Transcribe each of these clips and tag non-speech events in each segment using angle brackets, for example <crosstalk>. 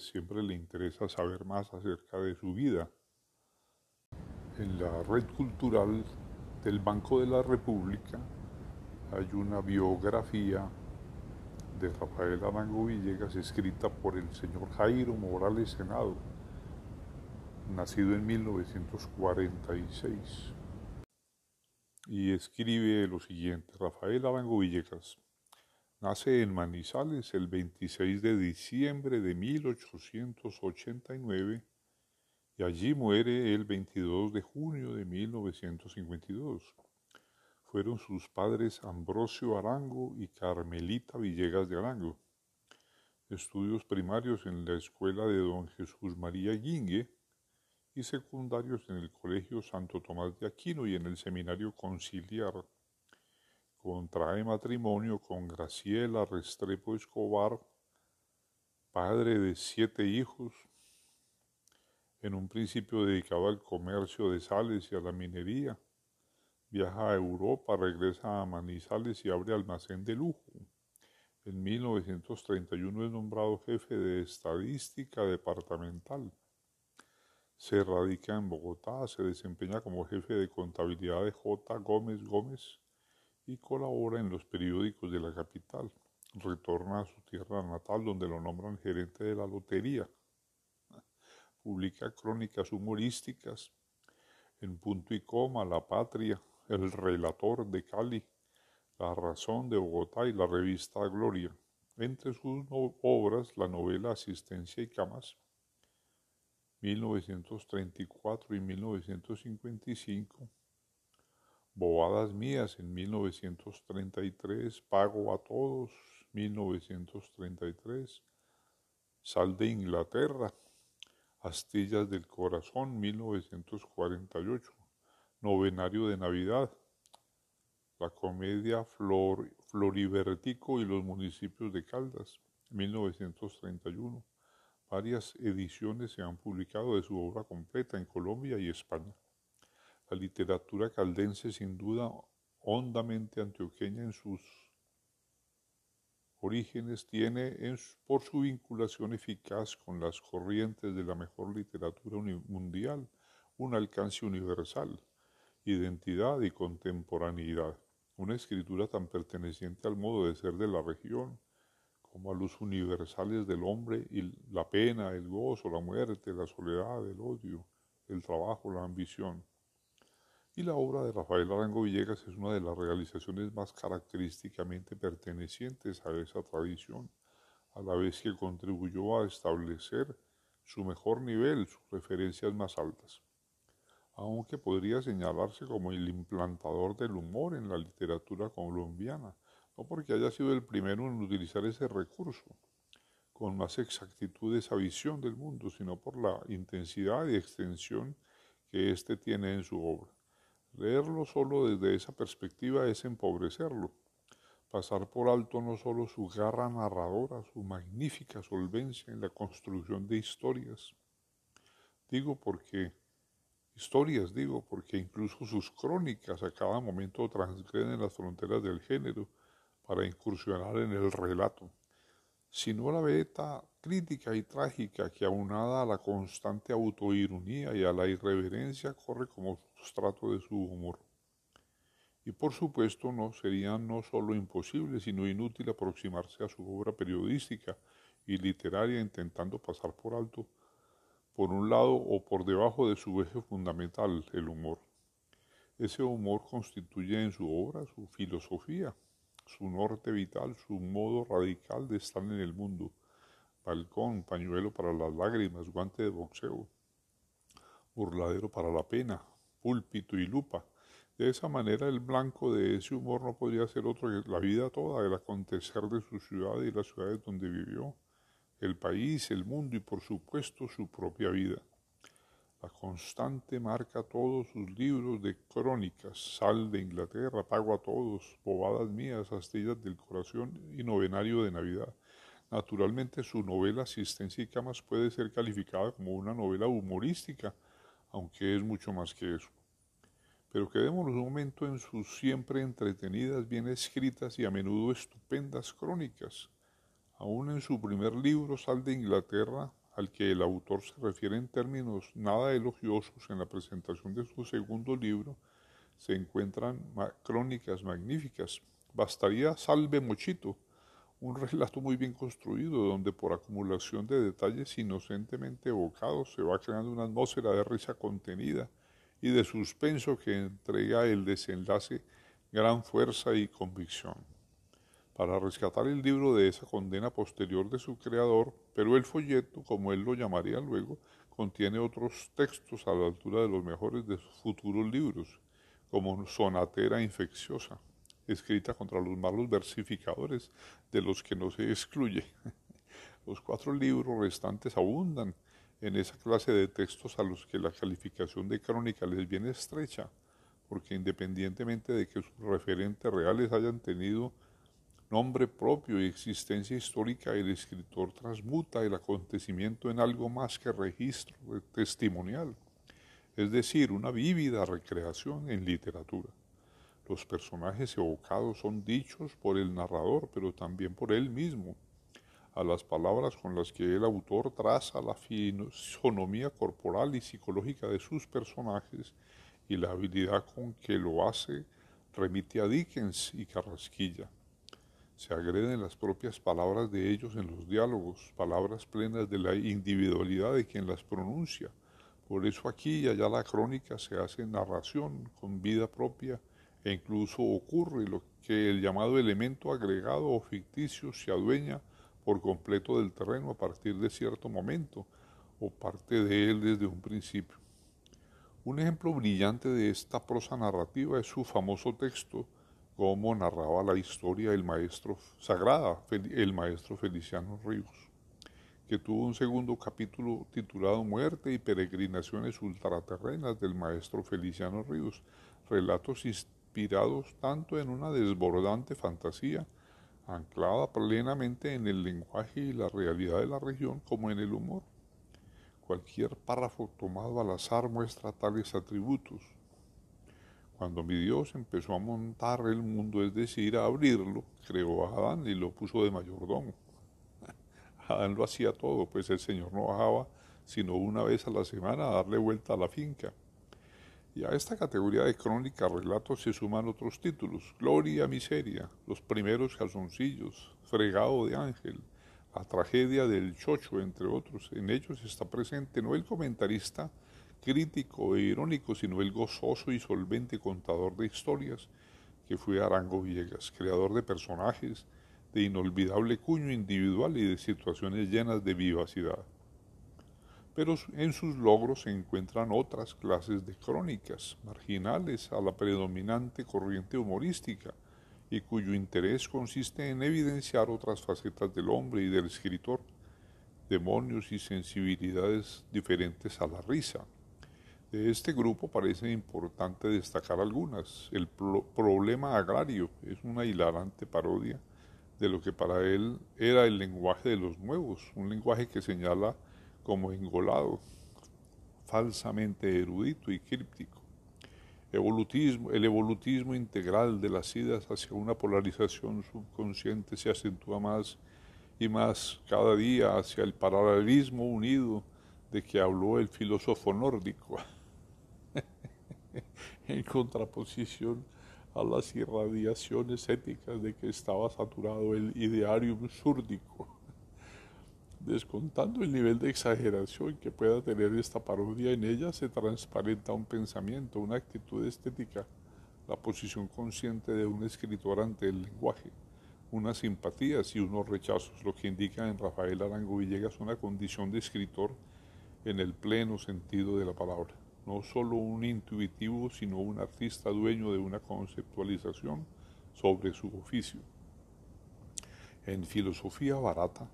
pues siempre le interesa saber más acerca de su vida. En la red cultural del Banco de la República hay una biografía de Rafael Arango Villegas escrita por el señor Jairo Morales Senado, nacido en 1946. Y escribe lo siguiente, Rafael Arango Villegas Nace en Manizales el 26 de diciembre de 1889 y allí muere el 22 de junio de 1952. Fueron sus padres Ambrosio Arango y Carmelita Villegas de Arango. Estudios primarios en la escuela de don Jesús María Guingue y secundarios en el Colegio Santo Tomás de Aquino y en el Seminario Conciliar contrae matrimonio con Graciela Restrepo Escobar, padre de siete hijos, en un principio dedicado al comercio de sales y a la minería. Viaja a Europa, regresa a Manizales y abre almacén de lujo. En 1931 es nombrado jefe de estadística departamental. Se radica en Bogotá, se desempeña como jefe de contabilidad de J. Gómez Gómez y colabora en los periódicos de la capital. Retorna a su tierra natal donde lo nombran gerente de la lotería. <laughs> Publica crónicas humorísticas en punto y coma, La Patria, El Relator de Cali, La Razón de Bogotá y la revista Gloria. Entre sus obras, la novela Asistencia y Camas, 1934 y 1955, Bobadas mías en 1933, Pago a todos, 1933, Sal de Inglaterra, Astillas del Corazón, 1948, Novenario de Navidad, la comedia Flor, Floribertico y los municipios de Caldas, 1931. Varias ediciones se han publicado de su obra completa en Colombia y España. La literatura caldense, sin duda hondamente antioqueña en sus orígenes, tiene por su vinculación eficaz con las corrientes de la mejor literatura mundial un alcance universal, identidad y contemporaneidad, una escritura tan perteneciente al modo de ser de la región como a los universales del hombre y la pena, el gozo, la muerte, la soledad, el odio, el trabajo, la ambición y la obra de Rafael Arango Villegas es una de las realizaciones más característicamente pertenecientes a esa tradición, a la vez que contribuyó a establecer su mejor nivel, sus referencias más altas. Aunque podría señalarse como el implantador del humor en la literatura colombiana, no porque haya sido el primero en utilizar ese recurso con más exactitud esa visión del mundo, sino por la intensidad y extensión que éste tiene en su obra. Leerlo solo desde esa perspectiva es empobrecerlo, pasar por alto no solo su garra narradora, su magnífica solvencia en la construcción de historias, digo porque, historias digo, porque incluso sus crónicas a cada momento transgreden las fronteras del género para incursionar en el relato, sino la beta crítica y trágica que aunada a la constante autoironía y a la irreverencia corre como sustrato de su humor. Y por supuesto no sería no solo imposible, sino inútil aproximarse a su obra periodística y literaria intentando pasar por alto, por un lado o por debajo de su eje fundamental, el humor. Ese humor constituye en su obra su filosofía, su norte vital, su modo radical de estar en el mundo, balcón, pañuelo para las lágrimas, guante de boxeo, burladero para la pena, púlpito y lupa. De esa manera el blanco de ese humor no podría ser otro que la vida toda, el acontecer de su ciudad y las ciudades donde vivió, el país, el mundo y por supuesto su propia vida. La constante marca todos sus libros de crónicas, Sal de Inglaterra, Pago a todos, Bobadas mías, Astillas del Corazón y Novenario de Navidad. Naturalmente su novela Asistencia y Camas puede ser calificada como una novela humorística, aunque es mucho más que eso. Pero quedémonos un momento en sus siempre entretenidas, bien escritas y a menudo estupendas crónicas, Aún en su primer libro, Sal de Inglaterra, al que el autor se refiere en términos nada elogiosos en la presentación de su segundo libro, se encuentran crónicas magníficas. Bastaría Salve Mochito, un relato muy bien construido, donde por acumulación de detalles inocentemente evocados se va creando una atmósfera de risa contenida y de suspenso que entrega el desenlace gran fuerza y convicción. Para rescatar el libro de esa condena posterior de su creador, pero el folleto, como él lo llamaría luego, contiene otros textos a la altura de los mejores de sus futuros libros, como Sonatera Infecciosa, escrita contra los malos versificadores de los que no se excluye. <laughs> Los cuatro libros restantes abundan en esa clase de textos a los que la calificación de crónica les viene estrecha, porque independientemente de que sus referentes reales hayan tenido nombre propio y existencia histórica, el escritor transmuta el acontecimiento en algo más que registro testimonial, es decir, una vívida recreación en literatura. Los personajes evocados son dichos por el narrador, pero también por él mismo. A las palabras con las que el autor traza la fisonomía corporal y psicológica de sus personajes y la habilidad con que lo hace remite a Dickens y Carrasquilla. Se agreden las propias palabras de ellos en los diálogos, palabras plenas de la individualidad de quien las pronuncia. Por eso aquí y allá la crónica se hace narración con vida propia e incluso ocurre lo que el llamado elemento agregado o ficticio se adueña por completo del terreno a partir de cierto momento o parte de él desde un principio. Un ejemplo brillante de esta prosa narrativa es su famoso texto como narraba la historia el maestro sagrada, el maestro Feliciano Ríos, que tuvo un segundo capítulo titulado Muerte y peregrinaciones ultraterrenas del maestro Feliciano Ríos, relatos inspirados tanto en una desbordante fantasía, anclada plenamente en el lenguaje y la realidad de la región, como en el humor. Cualquier párrafo tomado al azar muestra tales atributos. Cuando mi Dios empezó a montar el mundo, es decir, a abrirlo, creó a Adán y lo puso de mayordomo. <laughs> Adán lo hacía todo, pues el Señor no bajaba sino una vez a la semana a darle vuelta a la finca. Y a esta categoría de crónica relatos se suman otros títulos, Gloria, Miseria, Los primeros calzoncillos, Fregado de Ángel, La tragedia del Chocho, entre otros. En ellos está presente no el comentarista crítico e irónico, sino el gozoso y solvente contador de historias, que fue Arango Villegas, creador de personajes de inolvidable cuño individual y de situaciones llenas de vivacidad pero en sus logros se encuentran otras clases de crónicas, marginales a la predominante corriente humorística, y cuyo interés consiste en evidenciar otras facetas del hombre y del escritor, demonios y sensibilidades diferentes a la risa. De este grupo parece importante destacar algunas. El problema agrario es una hilarante parodia de lo que para él era el lenguaje de los nuevos, un lenguaje que señala como engolado, falsamente erudito y críptico. El evolutismo integral de las idas hacia una polarización subconsciente se acentúa más y más cada día hacia el paralelismo unido de que habló el filósofo nórdico, <laughs> en contraposición a las irradiaciones éticas de que estaba saturado el idearium súrdico Descontando el nivel de exageración que pueda tener esta parodia, en ella se transparenta un pensamiento, una actitud estética, la posición consciente de un escritor ante el lenguaje, unas simpatías y unos rechazos, lo que indica en Rafael Arango Villegas una condición de escritor en el pleno sentido de la palabra, no solo un intuitivo, sino un artista dueño de una conceptualización sobre su oficio. En filosofía barata,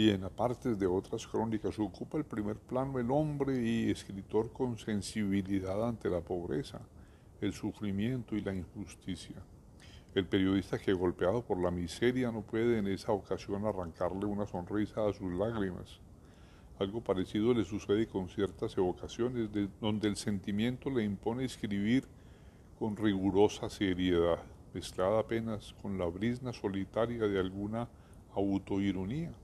y en apartes de otras crónicas ocupa el primer plano el hombre y escritor con sensibilidad ante la pobreza, el sufrimiento y la injusticia. El periodista que golpeado por la miseria no puede en esa ocasión arrancarle una sonrisa a sus lágrimas. Algo parecido le sucede con ciertas evocaciones donde el sentimiento le impone escribir con rigurosa seriedad, mezclada apenas con la brisna solitaria de alguna autoironía,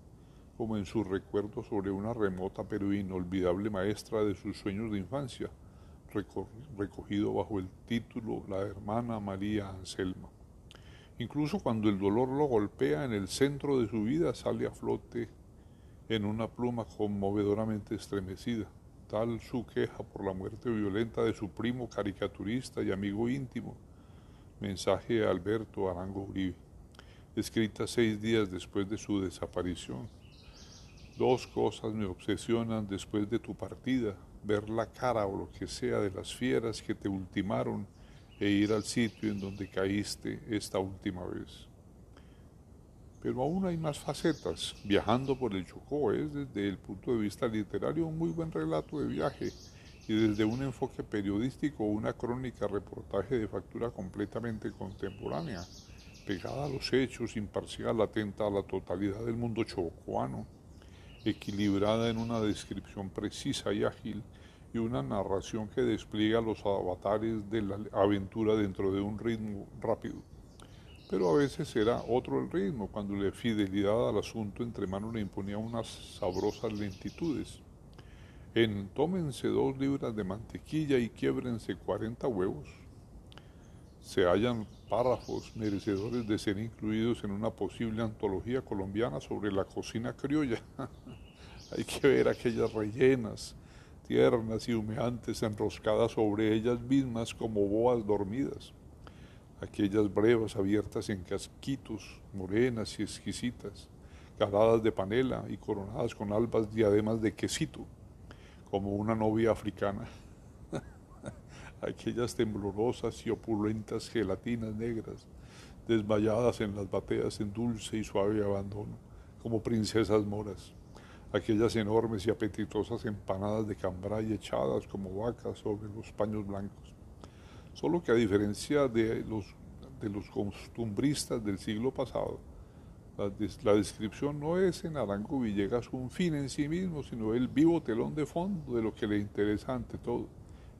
como en su recuerdo sobre una remota pero inolvidable maestra de sus sueños de infancia, recogido bajo el título La hermana María Anselma. Incluso cuando el dolor lo golpea en el centro de su vida, sale a flote en una pluma conmovedoramente estremecida, tal su queja por la muerte violenta de su primo caricaturista y amigo íntimo, mensaje de Alberto Arango Uribe, escrita seis días después de su desaparición. Dos cosas me obsesionan después de tu partida, ver la cara o lo que sea de las fieras que te ultimaron e ir al sitio en donde caíste esta última vez. Pero aún hay más facetas. Viajando por el Chocó es desde el punto de vista literario un muy buen relato de viaje y desde un enfoque periodístico una crónica reportaje de factura completamente contemporánea, pegada a los hechos, imparcial, atenta a la totalidad del mundo chocoano, equilibrada en una descripción precisa y ágil y una narración que despliega los avatares de la aventura dentro de un ritmo rápido. Pero a veces era otro el ritmo, cuando la fidelidad al asunto entre manos le imponía unas sabrosas lentitudes. En tómense dos libras de mantequilla y quiebrense 40 huevos. Se hallan párrafos merecedores de ser incluidos en una posible antología colombiana sobre la cocina criolla. <laughs> Hay que ver aquellas rellenas, tiernas y humeantes enroscadas sobre ellas mismas como boas dormidas, aquellas brevas abiertas en casquitos, morenas y exquisitas, caladas de panela y coronadas con albas diademas de quesito, como una novia africana, aquellas temblorosas y opulentas gelatinas negras, desmayadas en las bateas en dulce y suave abandono, como princesas moras aquellas enormes y apetitosas empanadas de cambray echadas como vacas sobre los paños blancos. Solo que a diferencia de los, de los costumbristas del siglo pasado, la, la, descripción no es en Arango Villegas un fin en sí mismo, sino el vivo telón de fondo de lo que le interesa ante todo,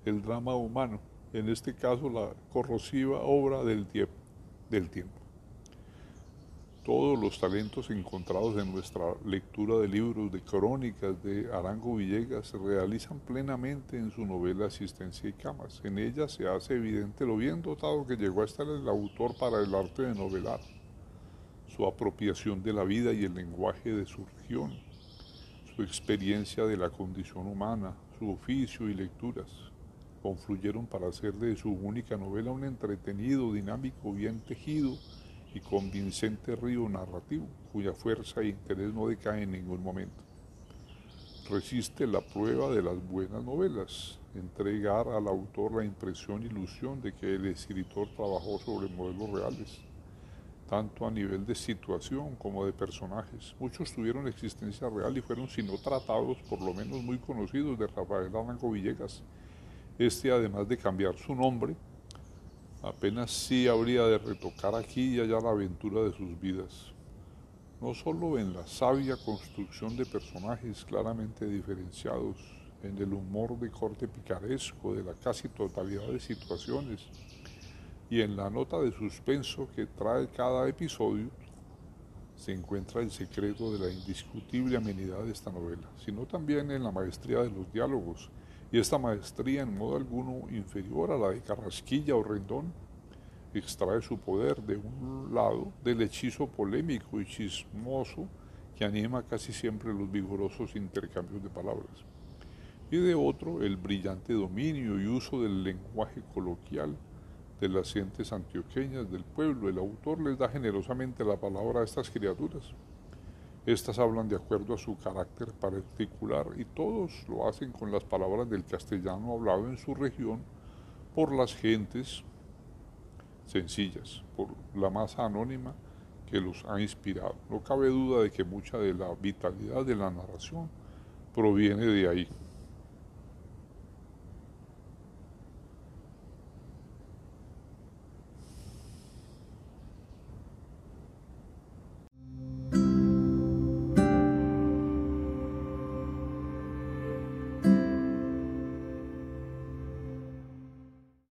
el drama humano, en este caso la corrosiva obra del tiempo. Todos los talentos encontrados en nuestra lectura de libros, de crónicas de Arango Villegas se realizan plenamente en su novela Asistencia y Camas. En ella se hace evidente lo bien dotado que llegó a estar el autor para el arte de novelar, su apropiación de la vida y el lenguaje de su región, su experiencia de la condición humana, su oficio y lecturas confluyeron para hacer de su única novela un entretenido, dinámico, bien tejido, y convincente río narrativo, cuya fuerza e interés no decae en ningún momento. Resiste la prueba de las buenas novelas, entregar al autor la impresión y ilusión de que el escritor trabajó sobre modelos reales, tanto a nivel de situación como de personajes. Muchos tuvieron existencia real y fueron, si no tratados, por lo menos muy conocidos de Rafael Arango Villegas. Este, además de cambiar su nombre, apenas sí habría de retocar aquí y allá la aventura de sus vidas, no solo en la sabia construcción de personajes claramente diferenciados, en el humor de corte picaresco de la casi totalidad de situaciones y en la nota de suspenso que trae cada episodio, se encuentra el secreto de la indiscutible amenidad de esta novela, sino también en la maestría de los diálogos, y esta maestría en modo alguno inferior a la de Carrasquilla o Rendón, extrae su poder de un lado del hechizo polémico y chismoso que anima casi siempre los vigorosos intercambios de palabras, y de otro el brillante dominio y uso del lenguaje coloquial de las gentes antioqueñas del pueblo. El autor les da generosamente la palabra a estas criaturas estas hablan de acuerdo a su carácter particular y todos lo hacen con las palabras del castellano hablado en su región por las gentes sencillas, por la masa anónima que los ha inspirado. No cabe duda de que mucha de la vitalidad de la narración proviene de ahí.